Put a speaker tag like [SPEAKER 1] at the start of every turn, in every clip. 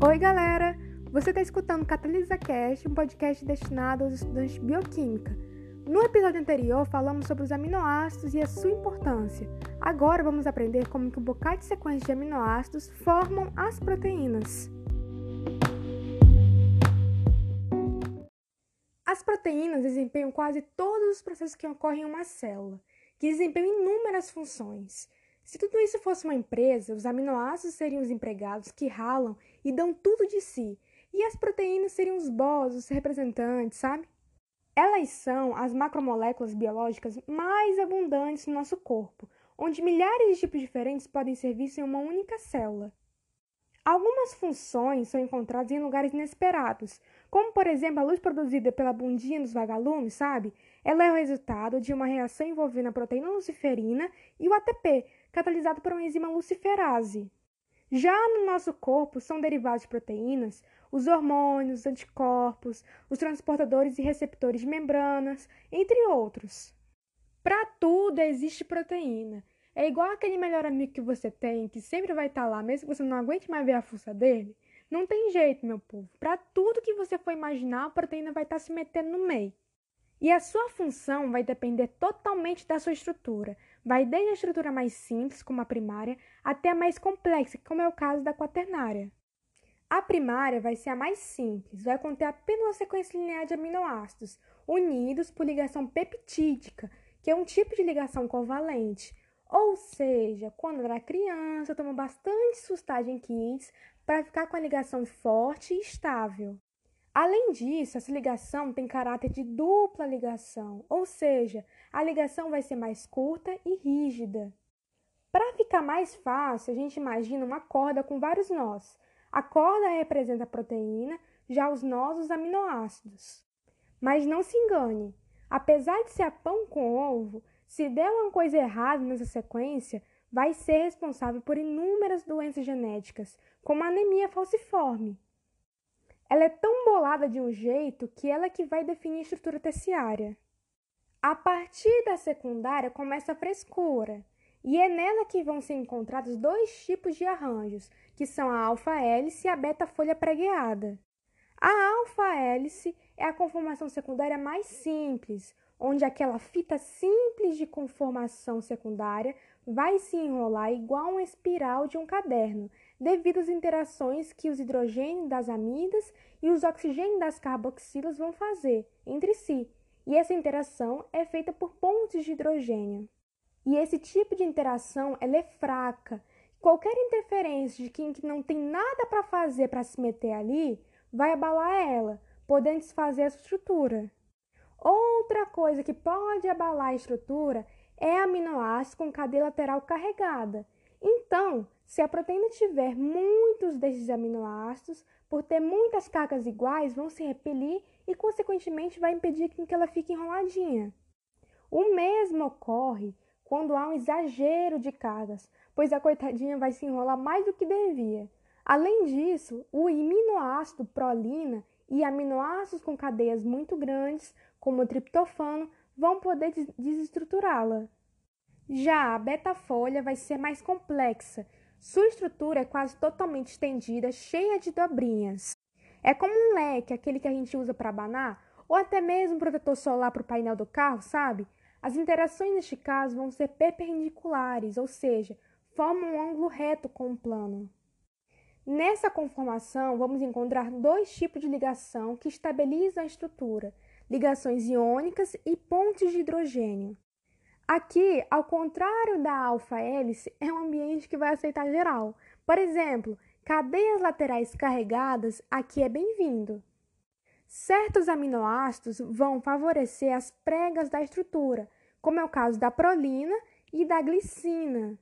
[SPEAKER 1] Oi, galera! Você está escutando Catalisa Cast, um podcast destinado aos estudantes de bioquímica. No episódio anterior, falamos sobre os aminoácidos e a sua importância. Agora vamos aprender como que um bocado de sequência de aminoácidos formam as proteínas. As proteínas desempenham quase todos os processos que ocorrem em uma célula, que desempenham inúmeras funções. Se tudo isso fosse uma empresa, os aminoácidos seriam os empregados que ralam e dão tudo de si, e as proteínas seriam os boss, os representantes, sabe? Elas são as macromoléculas biológicas mais abundantes no nosso corpo, onde milhares de tipos diferentes podem ser vistos em uma única célula. Algumas funções são encontradas em lugares inesperados, como por exemplo a luz produzida pela bundinha dos vagalumes, sabe? Ela é o resultado de uma reação envolvendo a proteína luciferina e o ATP, catalisado por uma enzima luciferase. Já no nosso corpo são derivados de proteínas os hormônios, os anticorpos, os transportadores e receptores de membranas, entre outros. Para tudo existe proteína. É igual aquele melhor amigo que você tem, que sempre vai estar tá lá, mesmo que você não aguente mais ver a força dele. Não tem jeito, meu povo. Para tudo que você for imaginar, a proteína vai estar tá se metendo no meio. E a sua função vai depender totalmente da sua estrutura. Vai desde a estrutura mais simples, como a primária, até a mais complexa, como é o caso da quaternária. A primária vai ser a mais simples, vai conter apenas uma sequência linear de aminoácidos, unidos por ligação peptídica, que é um tipo de ligação covalente. Ou seja, quando era criança, toma bastante sustagem kits para ficar com a ligação forte e estável. Além disso, essa ligação tem caráter de dupla ligação, ou seja, a ligação vai ser mais curta e rígida. Para ficar mais fácil, a gente imagina uma corda com vários nós. A corda representa a proteína, já os nós os aminoácidos. Mas não se engane, apesar de ser pão com ovo, se der uma coisa errada nessa sequência, vai ser responsável por inúmeras doenças genéticas, como anemia falciforme. Ela é tão bolada de um jeito que ela é que vai definir a estrutura terciária. A partir da secundária começa a frescura, e é nela que vão ser encontrados dois tipos de arranjos, que são a alfa-hélice e a beta-folha pregueada. A alfa-hélice é a conformação secundária mais simples, onde aquela fita simples de conformação secundária vai se enrolar igual uma espiral de um caderno, devido às interações que os hidrogênios das amidas e os oxigênios das carboxilas vão fazer entre si, e essa interação é feita por pontes de hidrogênio. E esse tipo de interação ela é fraca. Qualquer interferência de quem não tem nada para fazer para se meter ali vai abalar ela, podendo desfazer a estrutura. Outra coisa que pode abalar a estrutura é aminoácido com cadeia lateral carregada. Então, se a proteína tiver muitos desses aminoácidos, por ter muitas cargas iguais, vão se repelir e, consequentemente, vai impedir que ela fique enroladinha. O mesmo ocorre quando há um exagero de cargas, pois a coitadinha vai se enrolar mais do que devia. Além disso, o aminoácido prolina e aminoácidos com cadeias muito grandes, como o triptofano, vão poder desestruturá-la. Já a beta-folha vai ser mais complexa. Sua estrutura é quase totalmente estendida, cheia de dobrinhas. É como um leque, aquele que a gente usa para abanar, ou até mesmo um protetor solar para o painel do carro, sabe? As interações neste caso vão ser perpendiculares, ou seja, formam um ângulo reto com o plano. Nessa conformação, vamos encontrar dois tipos de ligação que estabilizam a estrutura: ligações iônicas e pontes de hidrogênio. Aqui, ao contrário da alfa-hélice, é um ambiente que vai aceitar geral. Por exemplo, cadeias laterais carregadas, aqui é bem-vindo. Certos aminoácidos vão favorecer as pregas da estrutura, como é o caso da prolina e da glicina.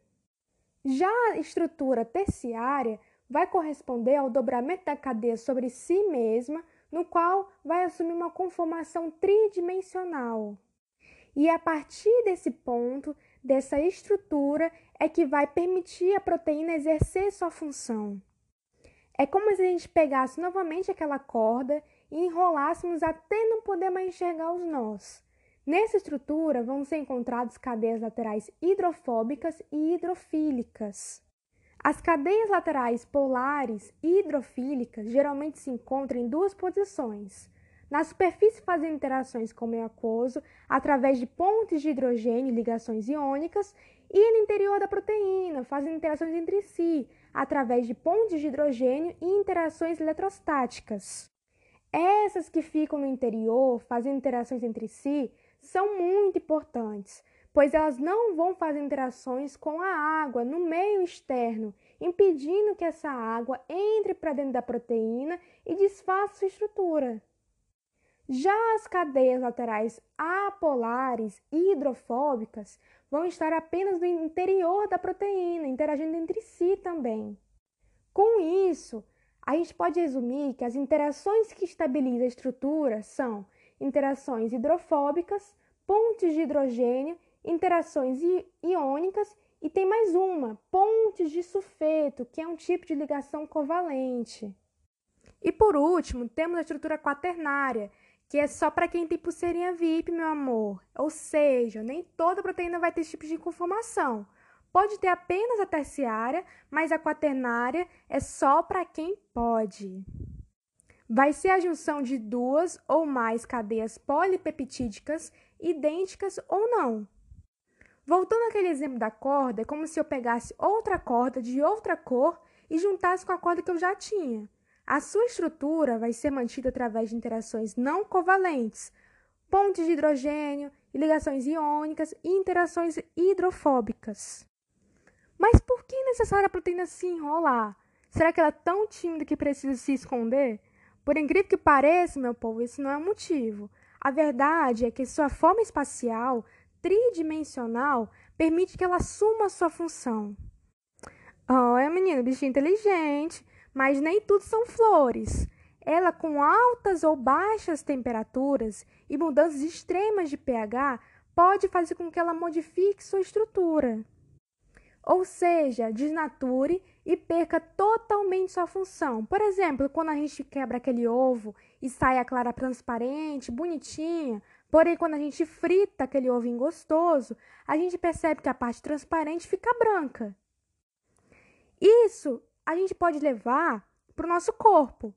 [SPEAKER 1] Já a estrutura terciária vai corresponder ao dobramento da cadeia sobre si mesma, no qual vai assumir uma conformação tridimensional. E a partir desse ponto, dessa estrutura, é que vai permitir a proteína exercer sua função. É como se a gente pegasse novamente aquela corda e enrolássemos até não poder mais enxergar os nós. Nessa estrutura vão ser encontradas cadeias laterais hidrofóbicas e hidrofílicas. As cadeias laterais polares hidrofílicas geralmente se encontram em duas posições. Na superfície fazem interações com o meio aquoso através de pontes de hidrogênio e ligações iônicas e no interior da proteína fazem interações entre si através de pontes de hidrogênio e interações eletrostáticas. Essas que ficam no interior fazendo interações entre si são muito importantes, pois elas não vão fazer interações com a água no meio externo, impedindo que essa água entre para dentro da proteína e desfaça sua estrutura. Já as cadeias laterais apolares e hidrofóbicas vão estar apenas no interior da proteína, interagindo entre si também. Com isso, a gente pode resumir que as interações que estabilizam a estrutura são interações hidrofóbicas, pontes de hidrogênio interações iônicas e tem mais uma, pontes de sulfeto, que é um tipo de ligação covalente. E por último, temos a estrutura quaternária, que é só para quem tem pulseirinha VIP, meu amor. Ou seja, nem toda proteína vai ter esse tipo de conformação. Pode ter apenas a terciária, mas a quaternária é só para quem pode. Vai ser a junção de duas ou mais cadeias polipeptídicas idênticas ou não. Voltando àquele exemplo da corda, é como se eu pegasse outra corda de outra cor e juntasse com a corda que eu já tinha. A sua estrutura vai ser mantida através de interações não covalentes, pontes de hidrogênio, ligações iônicas e interações hidrofóbicas. Mas por que é necessário a proteína se enrolar? Será que ela é tão tímida que precisa se esconder? Por incrível que pareça, meu povo, isso não é o motivo. A verdade é que sua forma espacial tridimensional permite que ela assuma sua função. Oh, é menina, bichinho inteligente, mas nem tudo são flores. Ela, com altas ou baixas temperaturas e mudanças extremas de pH, pode fazer com que ela modifique sua estrutura. Ou seja, desnature e perca totalmente sua função. Por exemplo, quando a gente quebra aquele ovo e sai a clara transparente, bonitinha, Porém, quando a gente frita aquele ovinho gostoso, a gente percebe que a parte transparente fica branca. Isso a gente pode levar para o nosso corpo.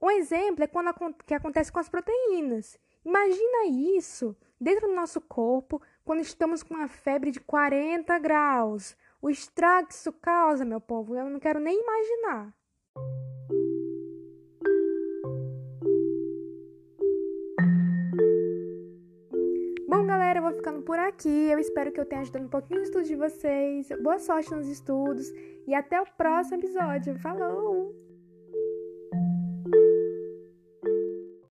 [SPEAKER 1] Um exemplo é quando que acontece com as proteínas. Imagina isso dentro do nosso corpo quando estamos com uma febre de 40 graus. O estrago que isso causa, meu povo, eu não quero nem imaginar. Bom, galera, eu vou ficando por aqui. Eu espero que eu tenha ajudado um pouquinho no estudo de vocês. Boa sorte nos estudos e até o próximo episódio. Falou!